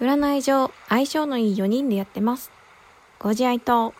占い上相性のいい4人でやってます。ご自愛と